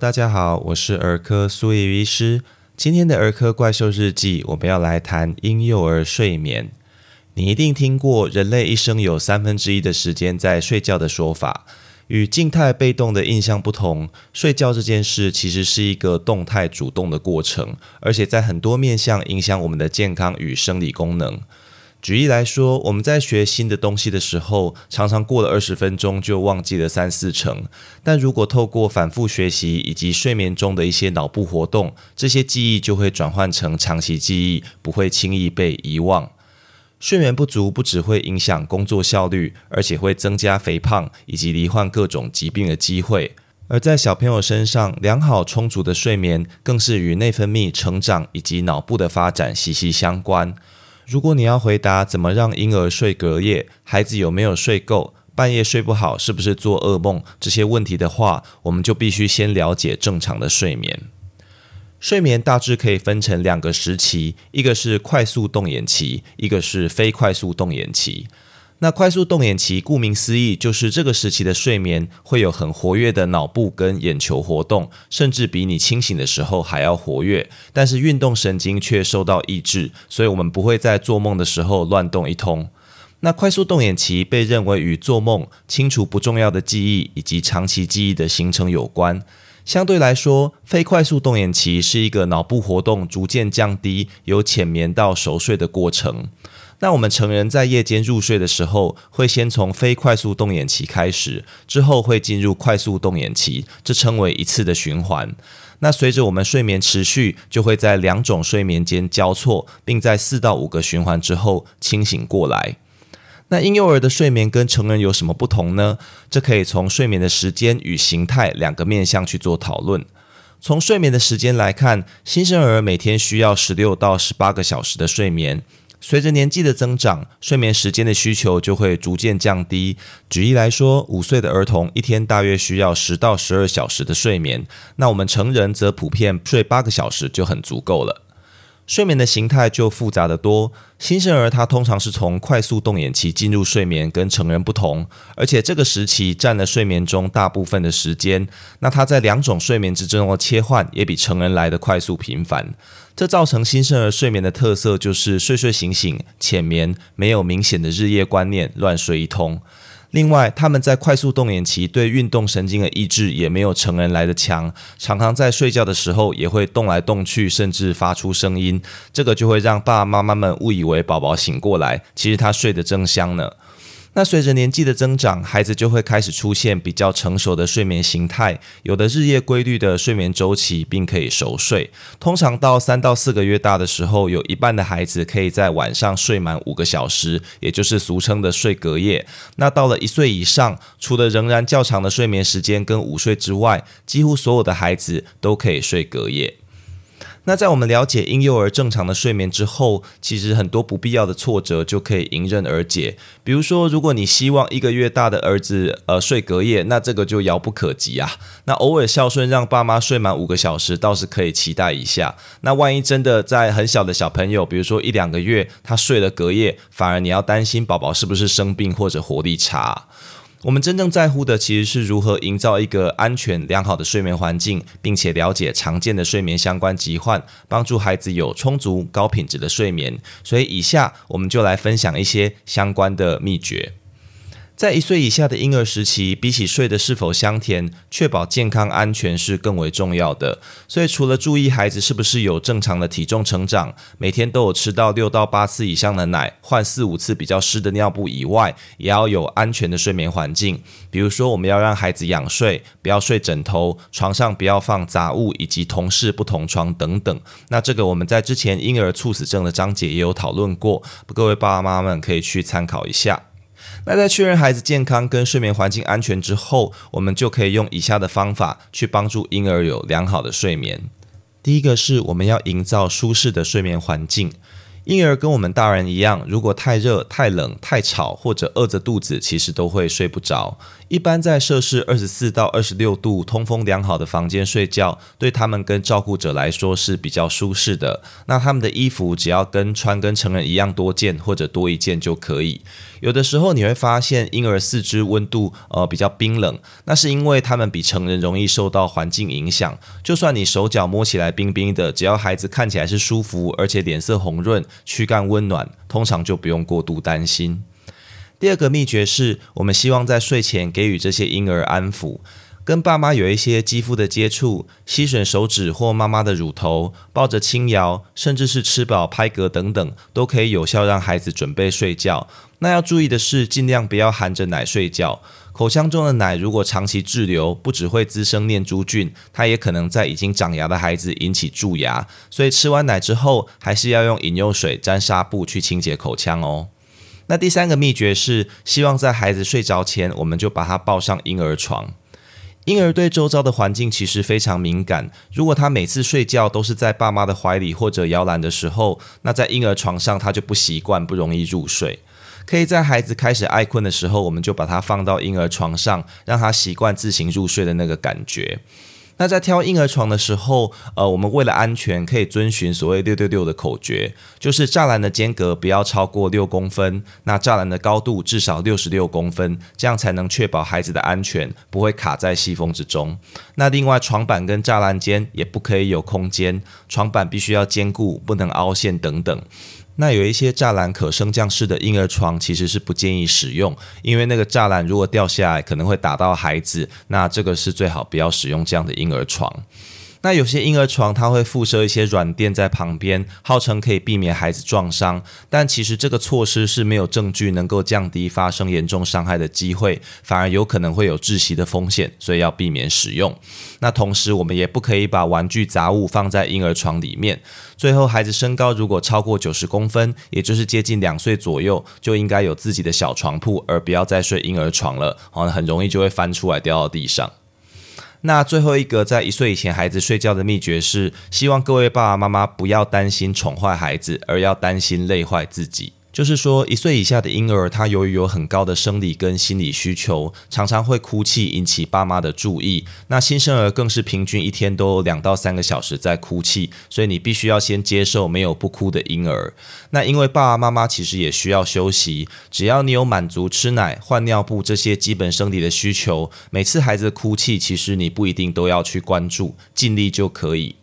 大家好，我是儿科苏叶医师。今天的儿科怪兽日记，我们要来谈婴幼儿睡眠。你一定听过人类一生有三分之一的时间在睡觉的说法。与静态被动的印象不同，睡觉这件事其实是一个动态主动的过程，而且在很多面向影响我们的健康与生理功能。举例来说，我们在学新的东西的时候，常常过了二十分钟就忘记了三四成。但如果透过反复学习以及睡眠中的一些脑部活动，这些记忆就会转换成长期记忆，不会轻易被遗忘。睡眠不足不只会影响工作效率，而且会增加肥胖以及罹患各种疾病的机会。而在小朋友身上，良好充足的睡眠更是与内分泌、成长以及脑部的发展息息相关。如果你要回答怎么让婴儿睡隔夜，孩子有没有睡够，半夜睡不好是不是做噩梦这些问题的话，我们就必须先了解正常的睡眠。睡眠大致可以分成两个时期，一个是快速动眼期，一个是非快速动眼期。那快速动眼期，顾名思义，就是这个时期的睡眠会有很活跃的脑部跟眼球活动，甚至比你清醒的时候还要活跃。但是运动神经却受到抑制，所以我们不会在做梦的时候乱动一通。那快速动眼期被认为与做梦、清除不重要的记忆以及长期记忆的形成有关。相对来说，非快速动眼期是一个脑部活动逐渐降低，由浅眠到熟睡的过程。那我们成人在夜间入睡的时候，会先从非快速动眼期开始，之后会进入快速动眼期，这称为一次的循环。那随着我们睡眠持续，就会在两种睡眠间交错，并在四到五个循环之后清醒过来。那婴幼儿的睡眠跟成人有什么不同呢？这可以从睡眠的时间与形态两个面向去做讨论。从睡眠的时间来看，新生儿每天需要十六到十八个小时的睡眠。随着年纪的增长，睡眠时间的需求就会逐渐降低。举例来说，五岁的儿童一天大约需要十到十二小时的睡眠，那我们成人则普遍睡八个小时就很足够了。睡眠的形态就复杂的多。新生儿他通常是从快速动眼期进入睡眠，跟成人不同，而且这个时期占了睡眠中大部分的时间。那他在两种睡眠之中的切换也比成人来的快速频繁。这造成新生儿睡眠的特色就是睡睡醒醒、浅眠，没有明显的日夜观念，乱睡一通。另外，他们在快速动眼期对运动神经的抑制也没有成人来的强，常常在睡觉的时候也会动来动去，甚至发出声音，这个就会让爸爸妈妈们误以为宝宝醒过来，其实他睡得正香呢。那随着年纪的增长，孩子就会开始出现比较成熟的睡眠形态，有的日夜规律的睡眠周期，并可以熟睡。通常到三到四个月大的时候，有一半的孩子可以在晚上睡满五个小时，也就是俗称的睡隔夜。那到了一岁以上，除了仍然较长的睡眠时间跟午睡之外，几乎所有的孩子都可以睡隔夜。那在我们了解婴幼儿正常的睡眠之后，其实很多不必要的挫折就可以迎刃而解。比如说，如果你希望一个月大的儿子呃睡隔夜，那这个就遥不可及啊。那偶尔孝顺让爸妈睡满五个小时，倒是可以期待一下。那万一真的在很小的小朋友，比如说一两个月，他睡了隔夜，反而你要担心宝宝是不是生病或者活力差。我们真正在乎的其实是如何营造一个安全良好的睡眠环境，并且了解常见的睡眠相关疾患，帮助孩子有充足高品质的睡眠。所以，以下我们就来分享一些相关的秘诀。在一岁以下的婴儿时期，比起睡得是否香甜，确保健康安全是更为重要的。所以，除了注意孩子是不是有正常的体重成长，每天都有吃到六到八次以上的奶，换四五次比较湿的尿布以外，也要有安全的睡眠环境。比如说，我们要让孩子仰睡，不要睡枕头，床上不要放杂物，以及同室不同床等等。那这个我们在之前婴儿猝死症的章节也有讨论过，各位爸爸妈妈们可以去参考一下。那在确认孩子健康跟睡眠环境安全之后，我们就可以用以下的方法去帮助婴儿有良好的睡眠。第一个是我们要营造舒适的睡眠环境。婴儿跟我们大人一样，如果太热、太冷、太吵或者饿着肚子，其实都会睡不着。一般在摄氏二十四到二十六度、通风良好的房间睡觉，对他们跟照顾者来说是比较舒适的。那他们的衣服只要跟穿跟成人一样多件或者多一件就可以。有的时候你会发现婴儿四肢温度呃比较冰冷，那是因为他们比成人容易受到环境影响。就算你手脚摸起来冰冰的，只要孩子看起来是舒服，而且脸色红润。躯干温暖，通常就不用过度担心。第二个秘诀是，我们希望在睡前给予这些婴儿安抚，跟爸妈有一些肌肤的接触，吸吮手指或妈妈的乳头，抱着轻摇，甚至是吃饱拍嗝等等，都可以有效让孩子准备睡觉。那要注意的是，尽量不要含着奶睡觉。口腔中的奶如果长期滞留，不只会滋生念珠菌，它也可能在已经长牙的孩子引起蛀牙。所以吃完奶之后，还是要用饮用水沾纱布去清洁口腔哦。那第三个秘诀是，希望在孩子睡着前，我们就把他抱上婴儿床。婴儿对周遭的环境其实非常敏感，如果他每次睡觉都是在爸妈的怀里或者摇篮的时候，那在婴儿床上他就不习惯，不容易入睡。可以在孩子开始爱困的时候，我们就把他放到婴儿床上，让他习惯自行入睡的那个感觉。那在挑婴儿床的时候，呃，我们为了安全，可以遵循所谓“六六六”的口诀，就是栅栏的间隔不要超过六公分，那栅栏的高度至少六十六公分，这样才能确保孩子的安全，不会卡在细缝之中。那另外，床板跟栅栏间也不可以有空间，床板必须要坚固，不能凹陷等等。那有一些栅栏可升降式的婴儿床，其实是不建议使用，因为那个栅栏如果掉下来，可能会打到孩子。那这个是最好不要使用这样的婴儿床。那有些婴儿床它会附设一些软垫在旁边，号称可以避免孩子撞伤，但其实这个措施是没有证据能够降低发生严重伤害的机会，反而有可能会有窒息的风险，所以要避免使用。那同时我们也不可以把玩具杂物放在婴儿床里面。最后，孩子身高如果超过九十公分，也就是接近两岁左右，就应该有自己的小床铺，而不要再睡婴儿床了，好很容易就会翻出来掉到地上。那最后一个在一岁以前孩子睡觉的秘诀是，希望各位爸爸妈妈不要担心宠坏孩子，而要担心累坏自己。就是说，一岁以下的婴儿，他由于有很高的生理跟心理需求，常常会哭泣，引起爸妈的注意。那新生儿更是平均一天都两到三个小时在哭泣，所以你必须要先接受没有不哭的婴儿。那因为爸爸妈妈其实也需要休息，只要你有满足吃奶、换尿布这些基本生理的需求，每次孩子哭泣，其实你不一定都要去关注，尽力就可以。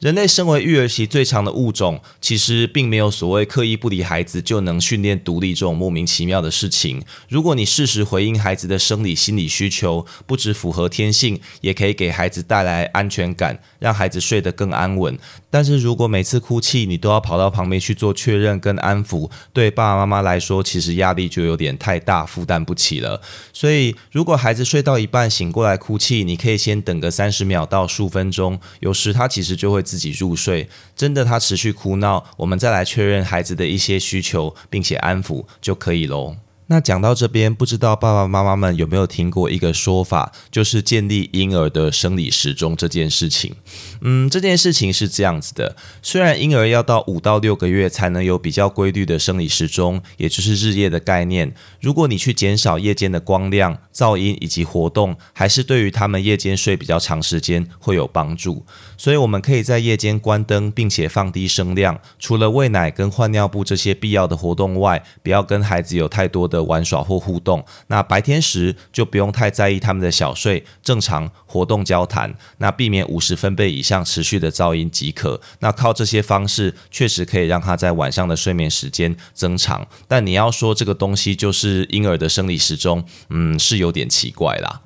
人类身为育儿期最长的物种，其实并没有所谓刻意不理孩子就能训练独立这种莫名其妙的事情。如果你适时回应孩子的生理、心理需求，不只符合天性，也可以给孩子带来安全感，让孩子睡得更安稳。但是如果每次哭泣你都要跑到旁边去做确认跟安抚，对爸爸妈妈来说，其实压力就有点太大，负担不起了。所以，如果孩子睡到一半醒过来哭泣，你可以先等个三十秒到数分钟，有时他其实就会。自己入睡，真的他持续哭闹，我们再来确认孩子的一些需求，并且安抚就可以喽。那讲到这边，不知道爸爸妈妈们有没有听过一个说法，就是建立婴儿的生理时钟这件事情。嗯，这件事情是这样子的：虽然婴儿要到五到六个月才能有比较规律的生理时钟，也就是日夜的概念，如果你去减少夜间的光亮、噪音以及活动，还是对于他们夜间睡比较长时间会有帮助。所以，我们可以在夜间关灯，并且放低声量。除了喂奶跟换尿布这些必要的活动外，不要跟孩子有太多的玩耍或互动。那白天时就不用太在意他们的小睡，正常活动交谈。那避免五十分贝以上持续的噪音即可。那靠这些方式，确实可以让他在晚上的睡眠时间增长。但你要说这个东西就是婴儿的生理时钟，嗯，是有有点奇怪啦。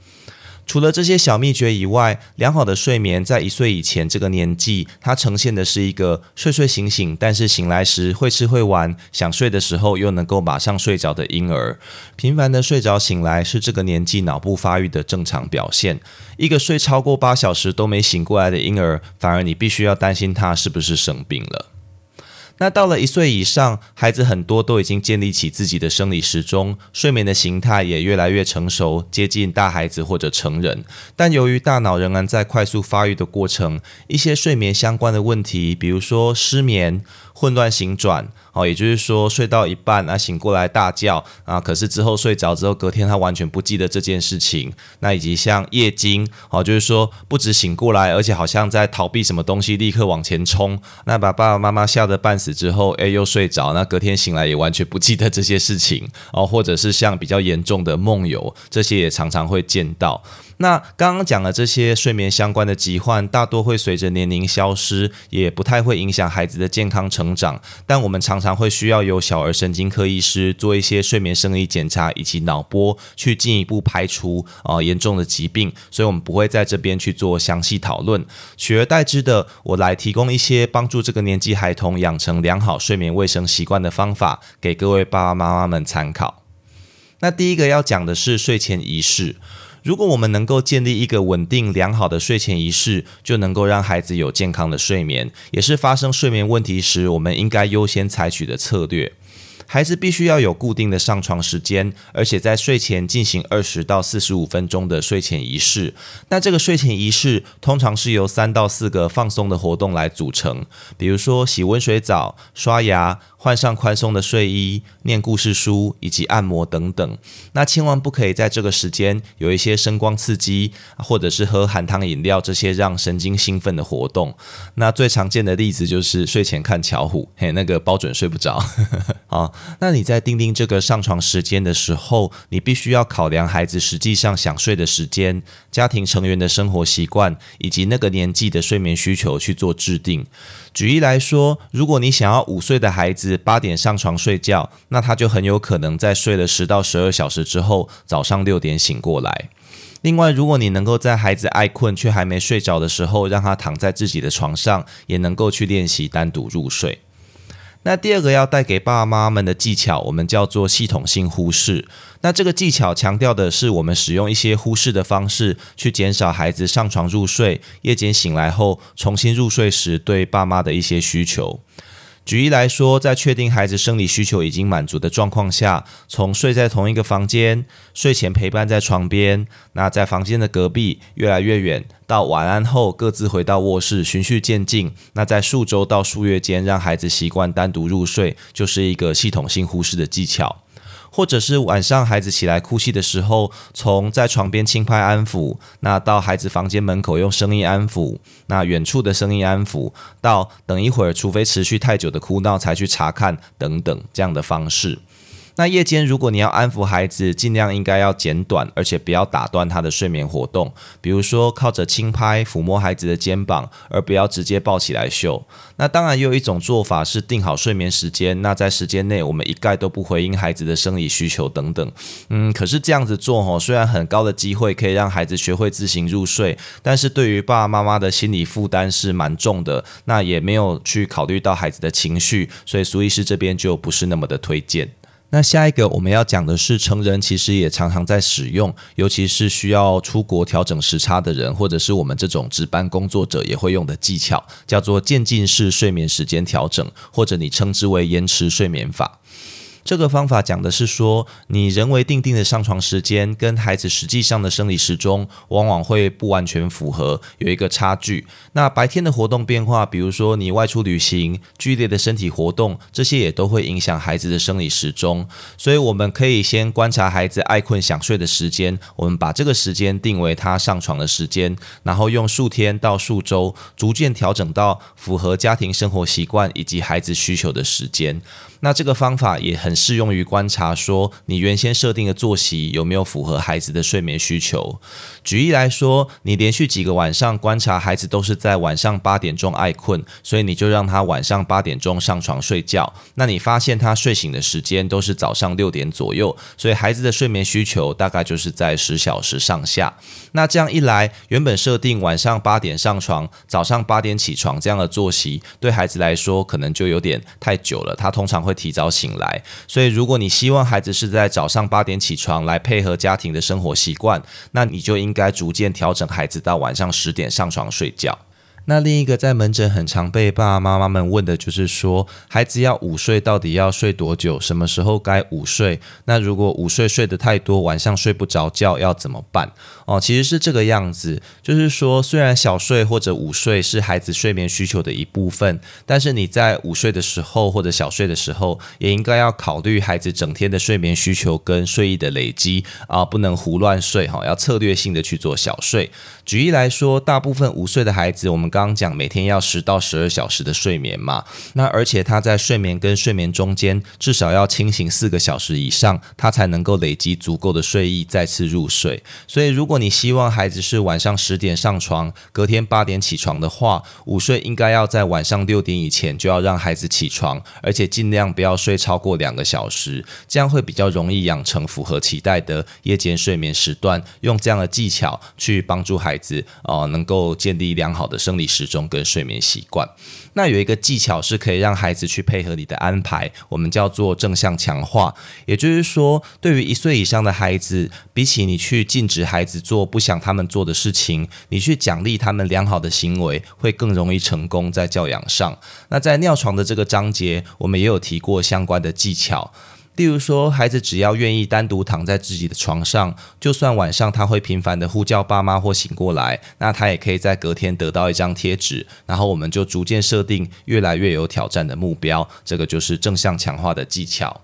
除了这些小秘诀以外，良好的睡眠在一岁以前这个年纪，它呈现的是一个睡睡醒醒，但是醒来时会吃会玩，想睡的时候又能够马上睡着的婴儿。频繁的睡着醒来是这个年纪脑部发育的正常表现。一个睡超过八小时都没醒过来的婴儿，反而你必须要担心他是不是生病了。那到了一岁以上，孩子很多都已经建立起自己的生理时钟，睡眠的形态也越来越成熟，接近大孩子或者成人。但由于大脑仍然在快速发育的过程，一些睡眠相关的问题，比如说失眠、混乱醒转。哦，也就是说睡到一半啊醒过来大叫啊，可是之后睡着之后隔天他完全不记得这件事情。那以及像夜惊，哦，就是说不止醒过来，而且好像在逃避什么东西，立刻往前冲，那把爸爸妈妈吓得半死之后，诶，又睡着，那隔天醒来也完全不记得这些事情哦，或者是像比较严重的梦游，这些也常常会见到。那刚刚讲的这些睡眠相关的疾患，大多会随着年龄消失，也不太会影响孩子的健康成长。但我们常常会需要由小儿神经科医师做一些睡眠生理检查以及脑波，去进一步排除啊严重的疾病。所以，我们不会在这边去做详细讨论。取而代之的，我来提供一些帮助这个年纪孩童养成良好睡眠卫生习惯的方法，给各位爸爸妈妈们参考。那第一个要讲的是睡前仪式。如果我们能够建立一个稳定良好的睡前仪式，就能够让孩子有健康的睡眠，也是发生睡眠问题时我们应该优先采取的策略。孩子必须要有固定的上床时间，而且在睡前进行二十到四十五分钟的睡前仪式。那这个睡前仪式通常是由三到四个放松的活动来组成，比如说洗温水澡、刷牙。换上宽松的睡衣，念故事书以及按摩等等。那千万不可以在这个时间有一些声光刺激，或者是喝含糖饮料这些让神经兴奋的活动。那最常见的例子就是睡前看巧虎，嘿，那个包准睡不着。好，那你在定定这个上床时间的时候，你必须要考量孩子实际上想睡的时间、家庭成员的生活习惯以及那个年纪的睡眠需求去做制定。举例来说，如果你想要五岁的孩子八点上床睡觉，那他就很有可能在睡了十到十二小时之后，早上六点醒过来。另外，如果你能够在孩子爱困却还没睡着的时候，让他躺在自己的床上，也能够去练习单独入睡。那第二个要带给爸妈们的技巧，我们叫做系统性忽视。那这个技巧强调的是，我们使用一些忽视的方式，去减少孩子上床入睡、夜间醒来后重新入睡时对爸妈的一些需求。举例来说，在确定孩子生理需求已经满足的状况下，从睡在同一个房间、睡前陪伴在床边，那在房间的隔壁越来越远，到晚安后各自回到卧室，循序渐进。那在数周到数月间，让孩子习惯单独入睡，就是一个系统性忽视的技巧。或者是晚上孩子起来哭泣的时候，从在床边轻拍安抚，那到孩子房间门口用声音安抚，那远处的声音安抚，到等一会儿，除非持续太久的哭闹才去查看等等这样的方式。那夜间如果你要安抚孩子，尽量应该要简短，而且不要打断他的睡眠活动。比如说靠着轻拍抚摸孩子的肩膀，而不要直接抱起来秀。那当然也有一种做法是定好睡眠时间，那在时间内我们一概都不回应孩子的生理需求等等。嗯，可是这样子做吼，虽然很高的机会可以让孩子学会自行入睡，但是对于爸爸妈妈的心理负担是蛮重的。那也没有去考虑到孩子的情绪，所以苏医师这边就不是那么的推荐。那下一个我们要讲的是，成人其实也常常在使用，尤其是需要出国调整时差的人，或者是我们这种值班工作者也会用的技巧，叫做渐进式睡眠时间调整，或者你称之为延迟睡眠法。这个方法讲的是说，你人为定定的上床时间跟孩子实际上的生理时钟往往会不完全符合，有一个差距。那白天的活动变化，比如说你外出旅行、剧烈的身体活动，这些也都会影响孩子的生理时钟。所以我们可以先观察孩子爱困想睡的时间，我们把这个时间定为他上床的时间，然后用数天到数周逐渐调整到符合家庭生活习惯以及孩子需求的时间。那这个方法也很适用于观察，说你原先设定的作息有没有符合孩子的睡眠需求。举例来说，你连续几个晚上观察孩子都是在晚上八点钟爱困，所以你就让他晚上八点钟上床睡觉。那你发现他睡醒的时间都是早上六点左右，所以孩子的睡眠需求大概就是在十小时上下。那这样一来，原本设定晚上八点上床，早上八点起床这样的作息，对孩子来说可能就有点太久了。他通常会会提早醒来，所以如果你希望孩子是在早上八点起床来配合家庭的生活习惯，那你就应该逐渐调整孩子到晚上十点上床睡觉。那另一个在门诊很常被爸爸妈妈们问的就是说，孩子要午睡到底要睡多久？什么时候该午睡？那如果午睡睡得太多，晚上睡不着觉要怎么办？哦，其实是这个样子，就是说，虽然小睡或者午睡是孩子睡眠需求的一部分，但是你在午睡的时候或者小睡的时候，也应该要考虑孩子整天的睡眠需求跟睡意的累积啊，不能胡乱睡哈，要策略性的去做小睡。举例来说，大部分午睡的孩子，我们刚刚讲每天要十到十二小时的睡眠嘛，那而且他在睡眠跟睡眠中间至少要清醒四个小时以上，他才能够累积足够的睡意再次入睡。所以，如果你希望孩子是晚上十点上床，隔天八点起床的话，午睡应该要在晚上六点以前就要让孩子起床，而且尽量不要睡超过两个小时，这样会比较容易养成符合期待的夜间睡眠时段。用这样的技巧去帮助孩子哦，能够建立良好的生理时钟跟睡眠习惯。那有一个技巧是可以让孩子去配合你的安排，我们叫做正向强化。也就是说，对于一岁以上的孩子，比起你去禁止孩子做不想他们做的事情，你去奖励他们良好的行为，会更容易成功在教养上。那在尿床的这个章节，我们也有提过相关的技巧。例如说，孩子只要愿意单独躺在自己的床上，就算晚上他会频繁的呼叫爸妈或醒过来，那他也可以在隔天得到一张贴纸。然后我们就逐渐设定越来越有挑战的目标，这个就是正向强化的技巧。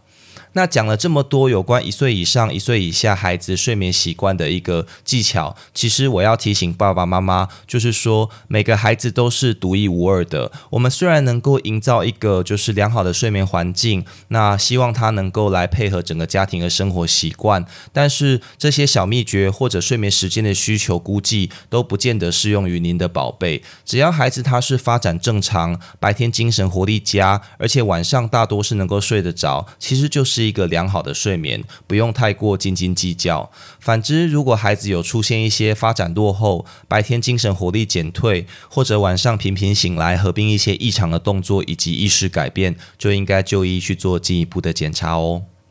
那讲了这么多有关一岁以上、一岁以下孩子睡眠习惯的一个技巧，其实我要提醒爸爸妈妈，就是说每个孩子都是独一无二的。我们虽然能够营造一个就是良好的睡眠环境，那希望他能够来配合整个家庭的生活习惯，但是这些小秘诀或者睡眠时间的需求估计都不见得适用于您的宝贝。只要孩子他是发展正常，白天精神活力佳，而且晚上大多是能够睡得着，其实就是。一个良好的睡眠，不用太过斤斤计较。反之，如果孩子有出现一些发展落后、白天精神活力减退，或者晚上频频醒来，合并一些异常的动作以及意识改变，就应该就医去做进一步的检查哦。